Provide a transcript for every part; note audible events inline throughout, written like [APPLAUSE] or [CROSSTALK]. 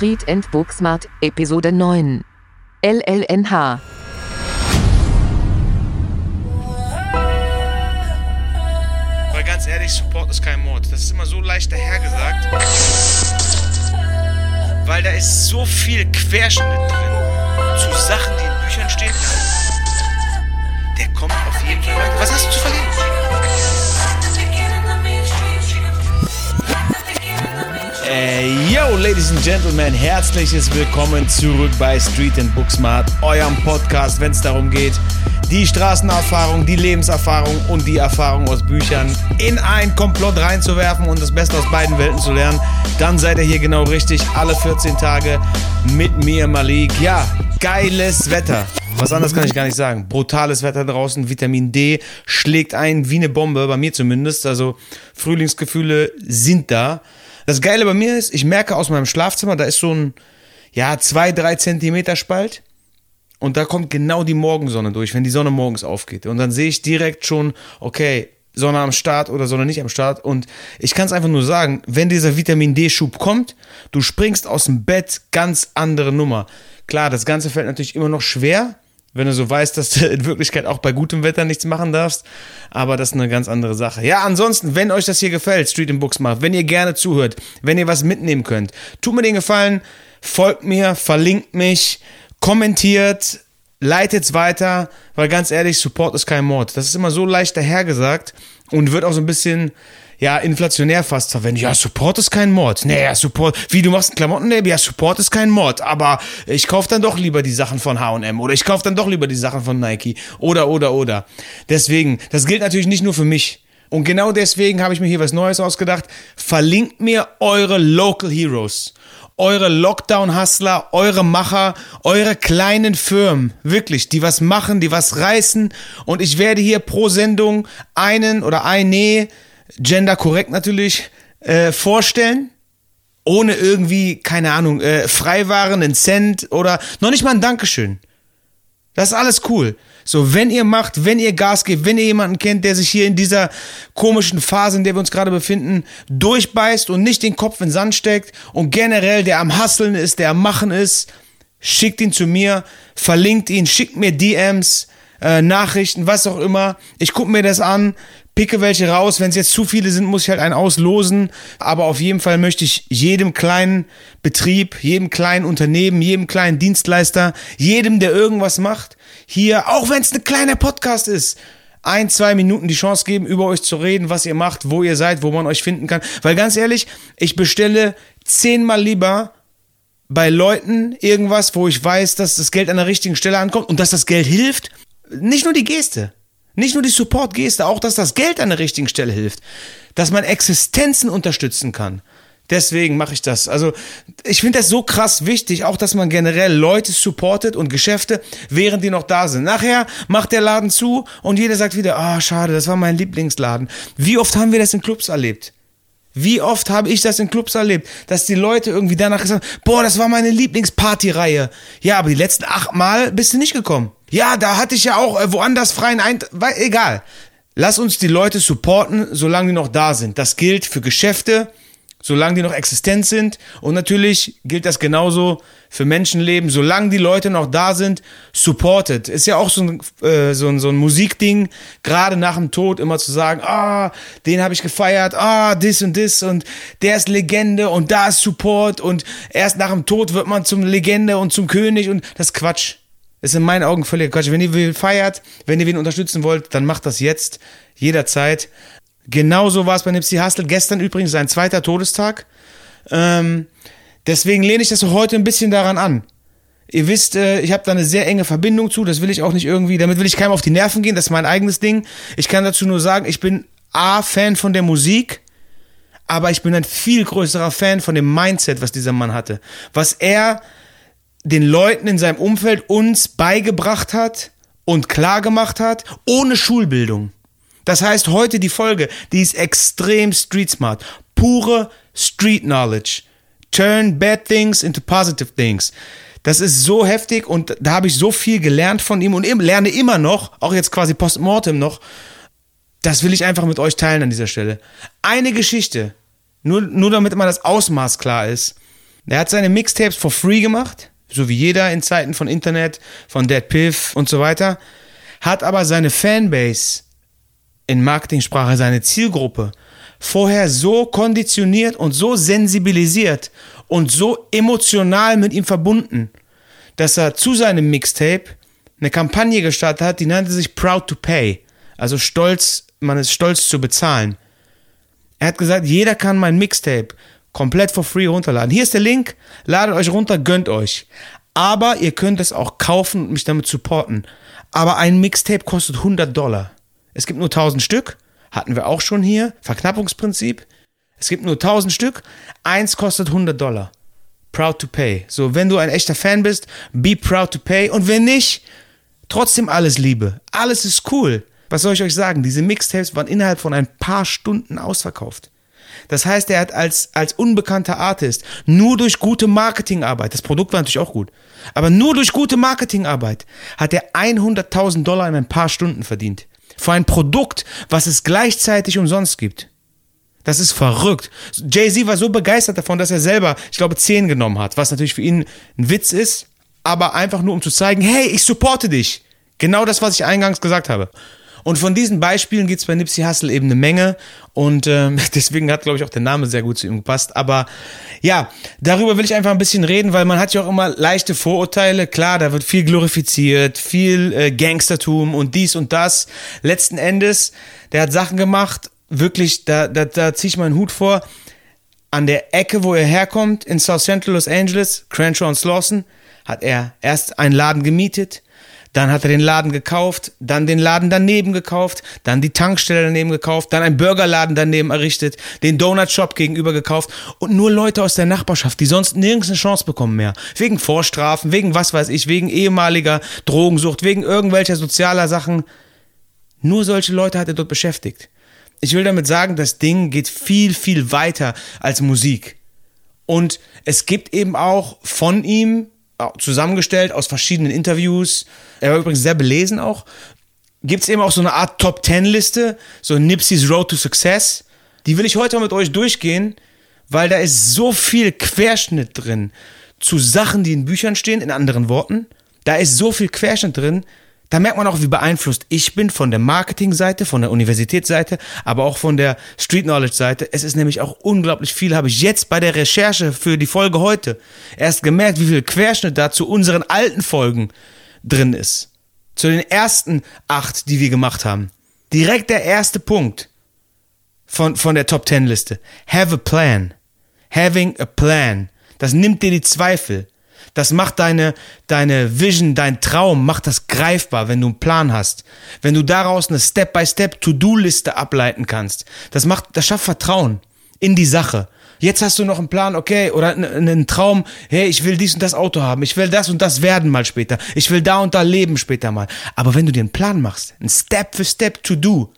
Street and Booksmart, Episode 9. LLNH. Weil ganz ehrlich, Support ist kein Mord. Das ist immer so leicht dahergesagt. Weil da ist so viel Querschnitt drin zu Sachen, die in Büchern stehen. Der kommt auf jeden Fall weiter. Was hast du zu verlieren? Äh, yo, Ladies and Gentlemen, herzliches Willkommen zurück bei Street and Booksmart, eurem Podcast, wenn es darum geht, die Straßenerfahrung, die Lebenserfahrung und die Erfahrung aus Büchern in ein Komplott reinzuwerfen und das Beste aus beiden Welten zu lernen. Dann seid ihr hier genau richtig, alle 14 Tage mit mir, Malik. Ja, geiles Wetter. Was anderes kann ich gar nicht sagen. Brutales Wetter draußen, Vitamin D schlägt ein wie eine Bombe, bei mir zumindest. Also Frühlingsgefühle sind da. Das Geile bei mir ist, ich merke aus meinem Schlafzimmer, da ist so ein, ja, zwei, drei Zentimeter Spalt. Und da kommt genau die Morgensonne durch, wenn die Sonne morgens aufgeht. Und dann sehe ich direkt schon, okay, Sonne am Start oder Sonne nicht am Start. Und ich kann es einfach nur sagen, wenn dieser Vitamin D-Schub kommt, du springst aus dem Bett, ganz andere Nummer. Klar, das Ganze fällt natürlich immer noch schwer, wenn du so weißt, dass du in Wirklichkeit auch bei gutem Wetter nichts machen darfst. Aber das ist eine ganz andere Sache. Ja, ansonsten, wenn euch das hier gefällt, Street in Books macht, wenn ihr gerne zuhört, wenn ihr was mitnehmen könnt, tut mir den Gefallen, folgt mir, verlinkt mich, kommentiert, leitet's weiter, weil ganz ehrlich, Support ist kein Mord. Das ist immer so leicht dahergesagt und wird auch so ein bisschen ja, inflationär fast verwendet. Ja, Support ist kein Mord. Nee, ja, Support, wie du machst ein Klamottenlabel, ja, Support ist kein Mord, aber ich kaufe dann doch lieber die Sachen von H&M oder ich kaufe dann doch lieber die Sachen von Nike oder, oder, oder. Deswegen, das gilt natürlich nicht nur für mich. Und genau deswegen habe ich mir hier was Neues ausgedacht. Verlinkt mir eure Local Heroes eure Lockdown-Hustler, eure Macher, eure kleinen Firmen, wirklich, die was machen, die was reißen. Und ich werde hier pro Sendung einen oder eine, gender korrekt natürlich, äh, vorstellen. Ohne irgendwie, keine Ahnung, äh, Freiwaren, einen Cent oder noch nicht mal ein Dankeschön. Das ist alles cool. So, wenn ihr macht, wenn ihr Gas gebt, wenn ihr jemanden kennt, der sich hier in dieser komischen Phase, in der wir uns gerade befinden, durchbeißt und nicht den Kopf in den Sand steckt und generell der am Hasseln ist, der am Machen ist, schickt ihn zu mir, verlinkt ihn, schickt mir DMs, äh, Nachrichten, was auch immer. Ich gucke mir das an, picke welche raus. Wenn es jetzt zu viele sind, muss ich halt einen auslosen. Aber auf jeden Fall möchte ich jedem kleinen Betrieb, jedem kleinen Unternehmen, jedem kleinen Dienstleister, jedem, der irgendwas macht, hier, auch wenn es ein kleiner Podcast ist, ein, zwei Minuten die Chance geben, über euch zu reden, was ihr macht, wo ihr seid, wo man euch finden kann. Weil ganz ehrlich, ich bestelle zehnmal lieber bei Leuten irgendwas, wo ich weiß, dass das Geld an der richtigen Stelle ankommt und dass das Geld hilft. Nicht nur die Geste. Nicht nur die Support-Geste, auch dass das Geld an der richtigen Stelle hilft. Dass man Existenzen unterstützen kann. Deswegen mache ich das. Also ich finde das so krass wichtig, auch dass man generell Leute supportet und Geschäfte, während die noch da sind. Nachher macht der Laden zu und jeder sagt wieder, ah oh, schade, das war mein Lieblingsladen. Wie oft haben wir das in Clubs erlebt? Wie oft habe ich das in Clubs erlebt, dass die Leute irgendwie danach gesagt haben, boah, das war meine Lieblingspartyreihe. Ja, aber die letzten acht Mal bist du nicht gekommen. Ja, da hatte ich ja auch äh, woanders freien Eintritt. Egal. Lass uns die Leute supporten, solange die noch da sind. Das gilt für Geschäfte, solange die noch existent sind. Und natürlich gilt das genauso für Menschenleben, solange die Leute noch da sind, supported. Ist ja auch so ein, äh, so ein, so ein Musikding, gerade nach dem Tod immer zu sagen, ah, den habe ich gefeiert, ah, das und das und der ist Legende und da ist Support und erst nach dem Tod wird man zum Legende und zum König und das ist Quatsch. Ist in meinen Augen völlig Quatsch. Wenn ihr wen feiert, wenn ihr wen unterstützen wollt, dann macht das jetzt, jederzeit. Genauso war es bei Nipsey Hussle. Gestern übrigens sein zweiter Todestag. Ähm, deswegen lehne ich das heute ein bisschen daran an. Ihr wisst, äh, ich habe da eine sehr enge Verbindung zu. Das will ich auch nicht irgendwie, damit will ich keinem auf die Nerven gehen. Das ist mein eigenes Ding. Ich kann dazu nur sagen, ich bin A, Fan von der Musik, aber ich bin ein viel größerer Fan von dem Mindset, was dieser Mann hatte. Was er den Leuten in seinem Umfeld uns beigebracht hat und klar gemacht hat, ohne Schulbildung. Das heißt, heute die Folge, die ist extrem street smart. Pure Street Knowledge. Turn bad things into positive things. Das ist so heftig und da habe ich so viel gelernt von ihm und lerne immer noch, auch jetzt quasi postmortem noch. Das will ich einfach mit euch teilen an dieser Stelle. Eine Geschichte, nur, nur damit mal das Ausmaß klar ist. Er hat seine Mixtapes for free gemacht, so wie jeder in Zeiten von Internet, von Dead Piff und so weiter, hat aber seine Fanbase in Marketingsprache, seine Zielgruppe, vorher so konditioniert und so sensibilisiert und so emotional mit ihm verbunden, dass er zu seinem Mixtape eine Kampagne gestartet hat, die nannte sich Proud to Pay. Also stolz, man ist stolz zu bezahlen. Er hat gesagt, jeder kann mein Mixtape komplett for free runterladen. Hier ist der Link, ladet euch runter, gönnt euch. Aber ihr könnt es auch kaufen und mich damit supporten. Aber ein Mixtape kostet 100 Dollar. Es gibt nur 1000 Stück, hatten wir auch schon hier, Verknappungsprinzip. Es gibt nur 1000 Stück, eins kostet 100 Dollar. Proud to pay. So, wenn du ein echter Fan bist, be proud to pay. Und wenn nicht, trotzdem alles Liebe. Alles ist cool. Was soll ich euch sagen? Diese Mixtapes waren innerhalb von ein paar Stunden ausverkauft. Das heißt, er hat als, als unbekannter Artist nur durch gute Marketingarbeit, das Produkt war natürlich auch gut, aber nur durch gute Marketingarbeit hat er 100.000 Dollar in ein paar Stunden verdient. Für ein Produkt, was es gleichzeitig umsonst gibt. Das ist verrückt. Jay-Z war so begeistert davon, dass er selber, ich glaube, 10 genommen hat, was natürlich für ihn ein Witz ist, aber einfach nur um zu zeigen, hey, ich supporte dich. Genau das, was ich eingangs gesagt habe. Und von diesen Beispielen gibt es bei Nipsey Hussle eben eine Menge und ähm, [LAUGHS] deswegen hat, glaube ich, auch der Name sehr gut zu ihm gepasst. Aber ja, darüber will ich einfach ein bisschen reden, weil man hat ja auch immer leichte Vorurteile. Klar, da wird viel glorifiziert, viel äh, Gangstertum und dies und das. Letzten Endes, der hat Sachen gemacht, wirklich, da, da, da ziehe ich meinen Hut vor. An der Ecke, wo er herkommt, in South Central Los Angeles, Crenshaw und Slauson, hat er erst einen Laden gemietet, dann hat er den Laden gekauft, dann den Laden daneben gekauft, dann die Tankstelle daneben gekauft, dann einen Burgerladen daneben errichtet, den Donut Shop gegenüber gekauft und nur Leute aus der Nachbarschaft, die sonst nirgends eine Chance bekommen mehr. Wegen Vorstrafen, wegen was weiß ich, wegen ehemaliger Drogensucht, wegen irgendwelcher sozialer Sachen. Nur solche Leute hat er dort beschäftigt. Ich will damit sagen, das Ding geht viel, viel weiter als Musik. Und es gibt eben auch von ihm zusammengestellt aus verschiedenen Interviews. Er war übrigens sehr belesen auch. Gibt es eben auch so eine Art Top Ten Liste, so Nipsey's Road to Success. Die will ich heute mal mit euch durchgehen, weil da ist so viel Querschnitt drin zu Sachen, die in Büchern stehen, in anderen Worten. Da ist so viel Querschnitt drin, da merkt man auch, wie beeinflusst ich bin von der Marketingseite, von der Universitätsseite, aber auch von der Street Knowledge Seite. Es ist nämlich auch unglaublich viel, habe ich jetzt bei der Recherche für die Folge heute erst gemerkt, wie viel Querschnitt da zu unseren alten Folgen drin ist. Zu den ersten acht, die wir gemacht haben. Direkt der erste Punkt von, von der Top Ten Liste. Have a plan. Having a plan. Das nimmt dir die Zweifel. Das macht deine, deine Vision, dein Traum, macht das greifbar, wenn du einen Plan hast. Wenn du daraus eine Step-by-Step-To-Do-Liste ableiten kannst. Das macht, das schafft Vertrauen in die Sache. Jetzt hast du noch einen Plan, okay, oder einen Traum, hey, ich will dies und das Auto haben, ich will das und das werden mal später, ich will da und da leben später mal. Aber wenn du dir einen Plan machst, ein Step für Step to do,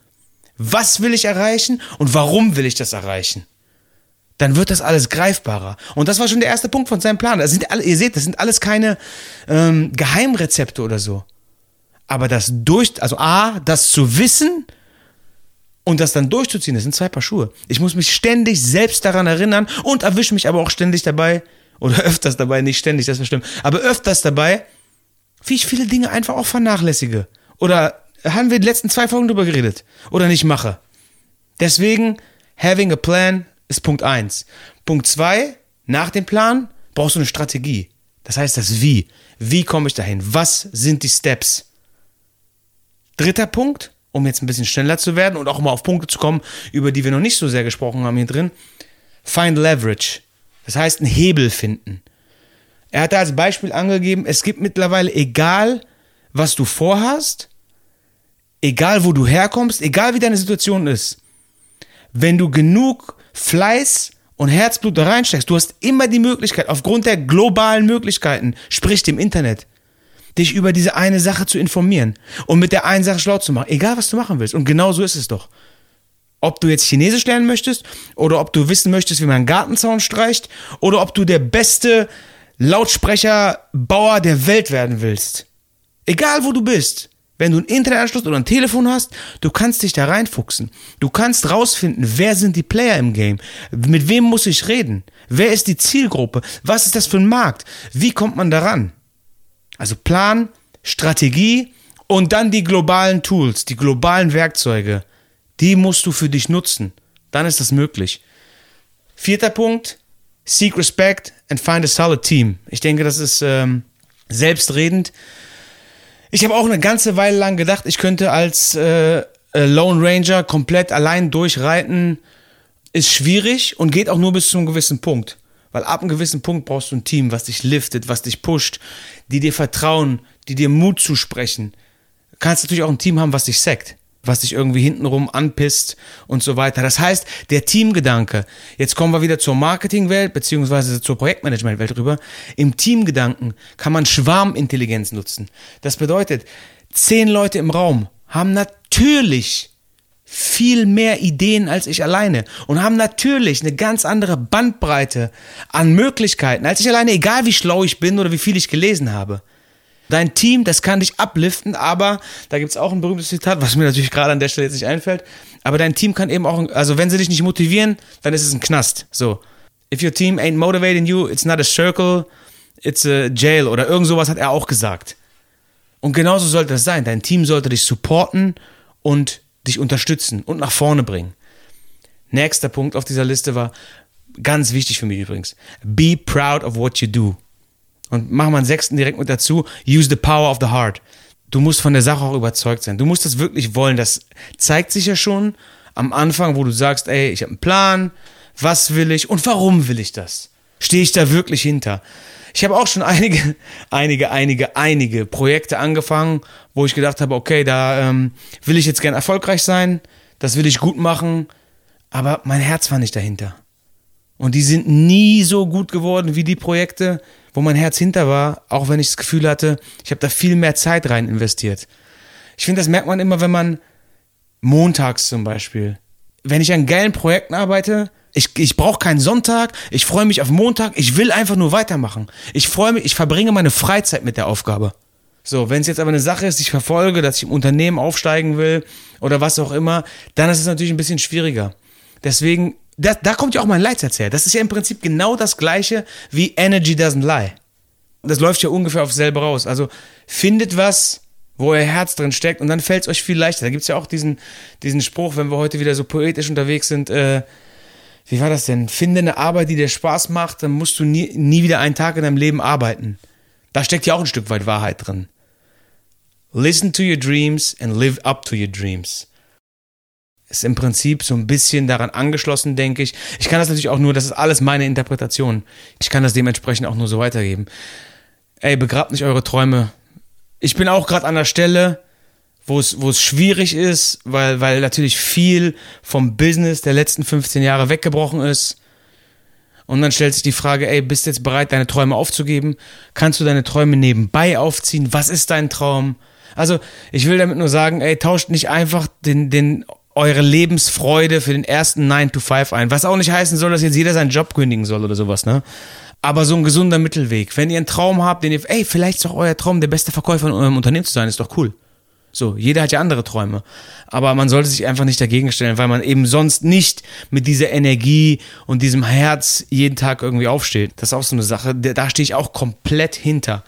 was will ich erreichen und warum will ich das erreichen? Dann wird das alles greifbarer. Und das war schon der erste Punkt von seinem Plan. Das sind alle, ihr seht, das sind alles keine ähm, Geheimrezepte oder so. Aber das durch, also A, das zu wissen und das dann durchzuziehen, das sind zwei Paar Schuhe. Ich muss mich ständig selbst daran erinnern und erwische mich aber auch ständig dabei, oder [LAUGHS] öfters dabei, nicht ständig, das stimmt, aber öfters dabei, wie ich viele Dinge einfach auch vernachlässige. Oder haben wir die letzten zwei Folgen drüber geredet oder nicht mache. Deswegen, having a plan ist Punkt 1. Punkt 2, nach dem Plan brauchst du eine Strategie. Das heißt das Wie. Wie komme ich dahin? Was sind die Steps? Dritter Punkt, um jetzt ein bisschen schneller zu werden und auch mal auf Punkte zu kommen, über die wir noch nicht so sehr gesprochen haben hier drin. Find Leverage. Das heißt, einen Hebel finden. Er hat da als Beispiel angegeben, es gibt mittlerweile, egal was du vorhast, egal wo du herkommst, egal wie deine Situation ist, wenn du genug Fleiß und Herzblut da reinsteckst, du hast immer die Möglichkeit, aufgrund der globalen Möglichkeiten, sprich dem Internet, dich über diese eine Sache zu informieren und mit der einen Sache schlau zu machen, egal was du machen willst. Und genau so ist es doch. Ob du jetzt Chinesisch lernen möchtest oder ob du wissen möchtest, wie man einen Gartenzaun streicht oder ob du der beste Lautsprecherbauer der Welt werden willst. Egal wo du bist. Wenn du einen Internetanschluss oder ein Telefon hast, du kannst dich da reinfuchsen. Du kannst rausfinden, wer sind die Player im Game? Mit wem muss ich reden? Wer ist die Zielgruppe? Was ist das für ein Markt? Wie kommt man daran? Also Plan, Strategie und dann die globalen Tools, die globalen Werkzeuge. Die musst du für dich nutzen. Dann ist das möglich. Vierter Punkt, seek respect and find a solid team. Ich denke, das ist ähm, selbstredend. Ich habe auch eine ganze Weile lang gedacht, ich könnte als äh, äh, Lone Ranger komplett allein durchreiten. Ist schwierig und geht auch nur bis zu einem gewissen Punkt. Weil ab einem gewissen Punkt brauchst du ein Team, was dich liftet, was dich pusht, die dir vertrauen, die dir Mut zusprechen. Du kannst natürlich auch ein Team haben, was dich sackt was dich irgendwie hintenrum anpisst und so weiter. Das heißt, der Teamgedanke, jetzt kommen wir wieder zur Marketingwelt beziehungsweise zur Projektmanagementwelt rüber. Im Teamgedanken kann man Schwarmintelligenz nutzen. Das bedeutet, zehn Leute im Raum haben natürlich viel mehr Ideen als ich alleine und haben natürlich eine ganz andere Bandbreite an Möglichkeiten als ich alleine, egal wie schlau ich bin oder wie viel ich gelesen habe. Dein Team, das kann dich upliften, aber da gibt es auch ein berühmtes Zitat, was mir natürlich gerade an der Stelle jetzt nicht einfällt. Aber dein Team kann eben auch, also wenn sie dich nicht motivieren, dann ist es ein Knast. So. If your team ain't motivating you, it's not a circle, it's a jail oder irgend sowas hat er auch gesagt. Und genauso sollte es sein. Dein Team sollte dich supporten und dich unterstützen und nach vorne bringen. Nächster Punkt auf dieser Liste war, ganz wichtig für mich übrigens, be proud of what you do. Und machen wir einen sechsten direkt mit dazu. Use the power of the heart. Du musst von der Sache auch überzeugt sein. Du musst das wirklich wollen. Das zeigt sich ja schon am Anfang, wo du sagst, ey, ich habe einen Plan, was will ich und warum will ich das? Stehe ich da wirklich hinter? Ich habe auch schon [LAUGHS] einige, einige, einige, einige Projekte angefangen, wo ich gedacht habe, okay, da ähm, will ich jetzt gern erfolgreich sein, das will ich gut machen, aber mein Herz war nicht dahinter. Und die sind nie so gut geworden wie die Projekte, wo mein Herz hinter war, auch wenn ich das Gefühl hatte, ich habe da viel mehr Zeit rein investiert. Ich finde, das merkt man immer, wenn man montags zum Beispiel, wenn ich an geilen Projekten arbeite, ich, ich brauche keinen Sonntag, ich freue mich auf Montag, ich will einfach nur weitermachen. Ich freue mich, ich verbringe meine Freizeit mit der Aufgabe. So, wenn es jetzt aber eine Sache ist, die ich verfolge, dass ich im Unternehmen aufsteigen will oder was auch immer, dann ist es natürlich ein bisschen schwieriger. Deswegen da, da kommt ja auch mein Leitsatz her. Das ist ja im Prinzip genau das gleiche wie Energy doesn't lie. Das läuft ja ungefähr auf selber raus. Also findet was, wo euer Herz drin steckt und dann fällt es euch viel leichter. Da gibt es ja auch diesen, diesen Spruch, wenn wir heute wieder so poetisch unterwegs sind, äh, wie war das denn? Finde eine Arbeit, die dir Spaß macht, dann musst du nie, nie wieder einen Tag in deinem Leben arbeiten. Da steckt ja auch ein Stück weit Wahrheit drin. Listen to your dreams and live up to your dreams ist im Prinzip so ein bisschen daran angeschlossen, denke ich. Ich kann das natürlich auch nur, das ist alles meine Interpretation. Ich kann das dementsprechend auch nur so weitergeben. Ey, begrabt nicht eure Träume. Ich bin auch gerade an der Stelle, wo es, schwierig ist, weil, weil natürlich viel vom Business der letzten 15 Jahre weggebrochen ist. Und dann stellt sich die Frage, ey, bist du jetzt bereit, deine Träume aufzugeben? Kannst du deine Träume nebenbei aufziehen? Was ist dein Traum? Also, ich will damit nur sagen, ey, tauscht nicht einfach den, den eure Lebensfreude für den ersten 9 to 5 ein. Was auch nicht heißen soll, dass jetzt jeder seinen Job kündigen soll oder sowas, ne? Aber so ein gesunder Mittelweg. Wenn ihr einen Traum habt, den ihr, ey, vielleicht ist doch euer Traum, der beste Verkäufer in eurem Unternehmen zu sein, ist doch cool. So, jeder hat ja andere Träume. Aber man sollte sich einfach nicht dagegen stellen, weil man eben sonst nicht mit dieser Energie und diesem Herz jeden Tag irgendwie aufsteht. Das ist auch so eine Sache, da stehe ich auch komplett hinter.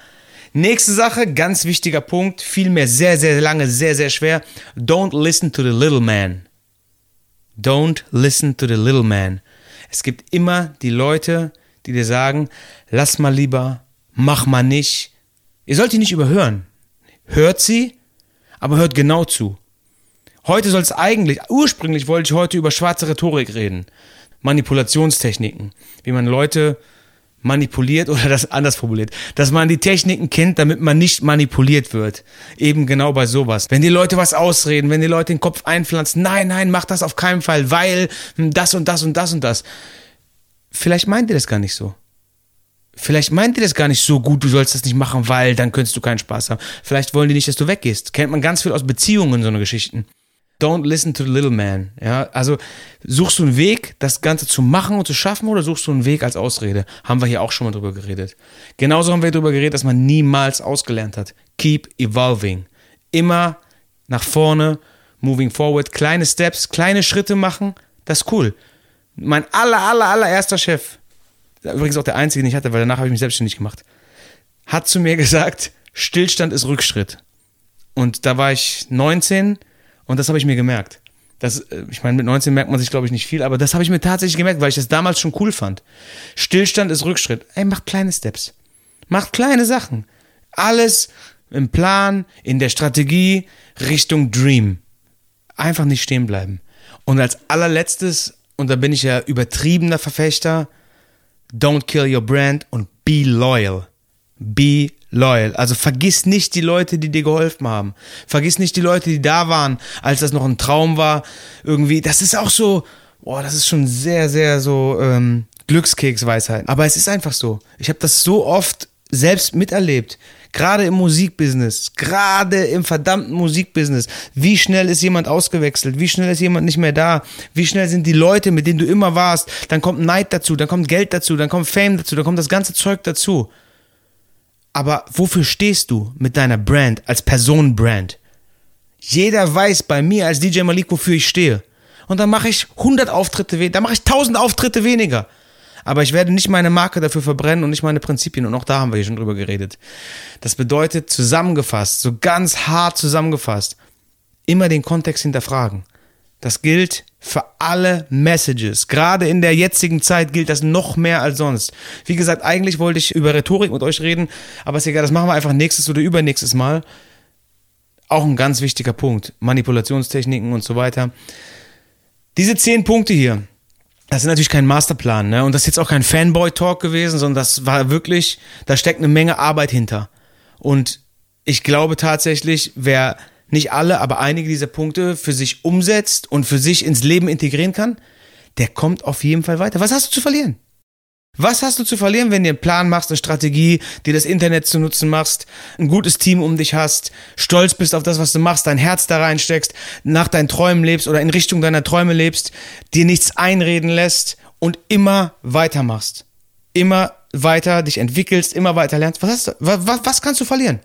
Nächste Sache, ganz wichtiger Punkt, vielmehr sehr, sehr lange, sehr, sehr schwer. Don't listen to the little man. Don't listen to the little man. Es gibt immer die Leute, die dir sagen, lass mal lieber, mach mal nicht. Ihr sollt die nicht überhören. Hört sie, aber hört genau zu. Heute soll es eigentlich, ursprünglich wollte ich heute über schwarze Rhetorik reden. Manipulationstechniken, wie man Leute manipuliert oder das anders formuliert, dass man die Techniken kennt, damit man nicht manipuliert wird. Eben genau bei sowas. Wenn die Leute was ausreden, wenn die Leute den Kopf einpflanzen, nein, nein, mach das auf keinen Fall, weil hm, das und das und das und das. Vielleicht meint ihr das gar nicht so. Vielleicht meint ihr das gar nicht so gut, du sollst das nicht machen, weil dann könntest du keinen Spaß haben. Vielleicht wollen die nicht, dass du weggehst. Kennt man ganz viel aus Beziehungen, so eine Geschichten. Don't listen to the little man. Ja, also suchst du einen Weg, das Ganze zu machen und zu schaffen, oder suchst du einen Weg als Ausrede? Haben wir hier auch schon mal drüber geredet. Genauso haben wir drüber geredet, dass man niemals ausgelernt hat. Keep evolving. immer nach vorne, moving forward, kleine Steps, kleine Schritte machen, das ist cool. Mein aller, aller, allererster Chef, übrigens auch der einzige, den ich hatte, weil danach habe ich mich selbstständig gemacht, hat zu mir [LAUGHS] gesagt, Stillstand ist Rückschritt. Und da war ich 19 und das habe ich mir gemerkt. Das, äh, ich meine, mit 19 merkt man sich, glaube ich, nicht viel, aber das habe ich mir tatsächlich gemerkt, weil ich das damals schon cool fand. Stillstand ist Rückschritt. Ey, macht kleine Steps. Macht kleine Sachen. Alles im Plan, in der Strategie, Richtung Dream. Einfach nicht stehen bleiben. Und als allerletztes, und da bin ich ja übertriebener Verfechter, don't kill your brand und be loyal. Be loyal. Also vergiss nicht die Leute, die dir geholfen haben. Vergiss nicht die Leute, die da waren, als das noch ein Traum war. Irgendwie, das ist auch so, boah, das ist schon sehr, sehr so ähm, Glückskeksweisheit. Aber es ist einfach so. Ich habe das so oft selbst miterlebt. Gerade im Musikbusiness, gerade im verdammten Musikbusiness. Wie schnell ist jemand ausgewechselt? Wie schnell ist jemand nicht mehr da? Wie schnell sind die Leute, mit denen du immer warst? Dann kommt Neid dazu, dann kommt Geld dazu, dann kommt Fame dazu, dann kommt das ganze Zeug dazu. Aber wofür stehst du mit deiner Brand als Personenbrand? Jeder weiß bei mir als DJ Malik, wofür ich stehe. Und dann mache ich 100 Auftritte weniger, dann mache ich 1000 Auftritte weniger aber ich werde nicht meine Marke dafür verbrennen und nicht meine Prinzipien. Und auch da haben wir hier schon drüber geredet. Das bedeutet zusammengefasst, so ganz hart zusammengefasst, immer den Kontext hinterfragen. Das gilt für alle Messages. Gerade in der jetzigen Zeit gilt das noch mehr als sonst. Wie gesagt, eigentlich wollte ich über Rhetorik mit euch reden, aber ist egal, das machen wir einfach nächstes oder übernächstes Mal. Auch ein ganz wichtiger Punkt. Manipulationstechniken und so weiter. Diese zehn Punkte hier, das ist natürlich kein Masterplan, ne? Und das ist jetzt auch kein Fanboy-Talk gewesen, sondern das war wirklich, da steckt eine Menge Arbeit hinter. Und ich glaube tatsächlich, wer nicht alle, aber einige dieser Punkte für sich umsetzt und für sich ins Leben integrieren kann, der kommt auf jeden Fall weiter. Was hast du zu verlieren? Was hast du zu verlieren, wenn du einen Plan machst, eine Strategie, dir das Internet zu nutzen machst, ein gutes Team um dich hast, stolz bist auf das, was du machst, dein Herz da reinsteckst, nach deinen Träumen lebst oder in Richtung deiner Träume lebst, dir nichts einreden lässt und immer weitermachst. Immer weiter dich entwickelst, immer weiter lernst. Was, hast du, was, was kannst du verlieren?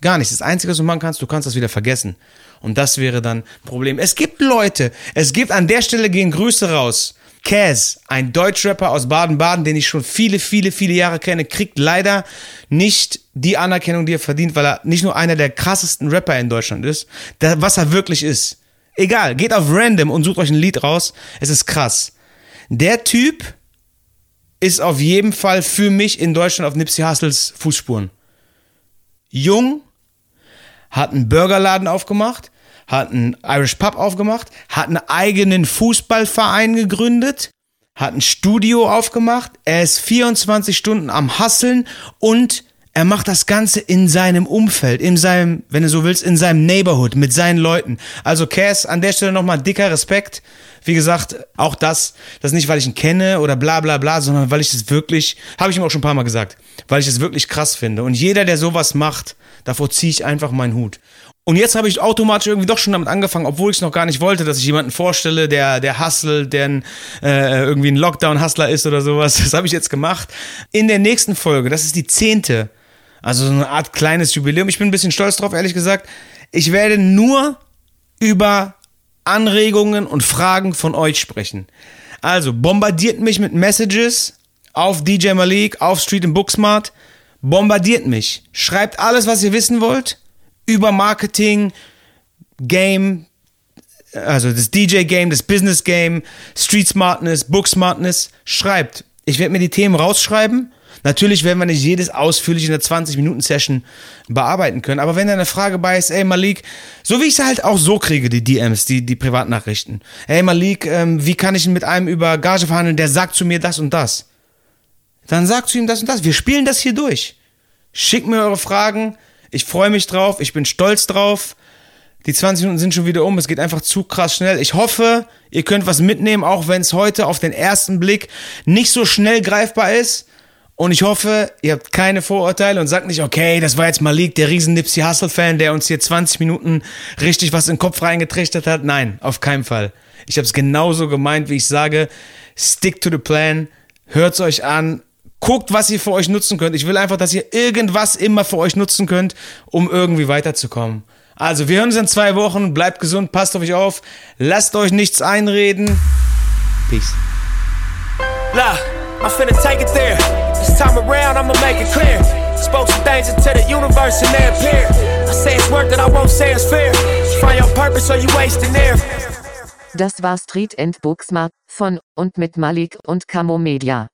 Gar nichts. Das Einzige, was du machen kannst, du kannst das wieder vergessen. Und das wäre dann ein Problem. Es gibt Leute, es gibt an der Stelle gehen Grüße raus Kaz, ein Deutschrapper aus Baden-Baden, den ich schon viele, viele, viele Jahre kenne, kriegt leider nicht die Anerkennung, die er verdient, weil er nicht nur einer der krassesten Rapper in Deutschland ist, was er wirklich ist. Egal, geht auf Random und sucht euch ein Lied raus. Es ist krass. Der Typ ist auf jeden Fall für mich in Deutschland auf Nipsey Hussles Fußspuren. Jung, hat einen Burgerladen aufgemacht, hat einen Irish Pub aufgemacht, hat einen eigenen Fußballverein gegründet, hat ein Studio aufgemacht, er ist 24 Stunden am Hasseln und er macht das Ganze in seinem Umfeld, in seinem, wenn du so willst, in seinem Neighborhood, mit seinen Leuten. Also Cass, an der Stelle nochmal dicker Respekt. Wie gesagt, auch das, das nicht, weil ich ihn kenne oder bla bla bla, sondern weil ich es wirklich, habe ich ihm auch schon ein paar Mal gesagt, weil ich es wirklich krass finde. Und jeder, der sowas macht, davor ziehe ich einfach meinen Hut. Und jetzt habe ich automatisch irgendwie doch schon damit angefangen, obwohl ich es noch gar nicht wollte, dass ich jemanden vorstelle, der der Hustle, der ein, äh, irgendwie ein Lockdown-Hustler ist oder sowas. Das habe ich jetzt gemacht. In der nächsten Folge, das ist die zehnte, also so eine Art kleines Jubiläum. Ich bin ein bisschen stolz drauf, ehrlich gesagt. Ich werde nur über Anregungen und Fragen von euch sprechen. Also bombardiert mich mit Messages auf DJ Malik, auf Street and Booksmart. Bombardiert mich. Schreibt alles, was ihr wissen wollt über Marketing, Game, also das DJ-Game, das Business-Game, Street Smartness, Book Smartness, schreibt. Ich werde mir die Themen rausschreiben. Natürlich werden wir nicht jedes ausführlich in der 20-Minuten-Session bearbeiten können, aber wenn da eine Frage bei ist, ey Malik, so wie ich es halt auch so kriege, die DMs, die, die Privatnachrichten. Ey Malik, ähm, wie kann ich mit einem über Gage verhandeln, der sagt zu mir das und das? Dann sag zu ihm das und das. Wir spielen das hier durch. Schickt mir eure Fragen, ich freue mich drauf, ich bin stolz drauf. Die 20 Minuten sind schon wieder um, es geht einfach zu krass schnell. Ich hoffe, ihr könnt was mitnehmen, auch wenn es heute auf den ersten Blick nicht so schnell greifbar ist. Und ich hoffe, ihr habt keine Vorurteile und sagt nicht, okay, das war jetzt Malik, der riesen Nipsey Hussle-Fan, der uns hier 20 Minuten richtig was in den Kopf reingetrichtert hat. Nein, auf keinen Fall. Ich habe es genauso gemeint, wie ich sage, stick to the plan, hört's euch an, Guckt, was ihr für euch nutzen könnt. Ich will einfach, dass ihr irgendwas immer für euch nutzen könnt, um irgendwie weiterzukommen. Also, wir hören uns in zwei Wochen. Bleibt gesund, passt auf euch auf. Lasst euch nichts einreden. Peace. Look, I'm finna take it there. This time around, I'ma make it clear. Spoke some things into the universe and they appear. I say it's work that I won't say it's fair. Find your purpose or you wasting air. Das war Street and Booksmart von und mit Malik und Camo Media.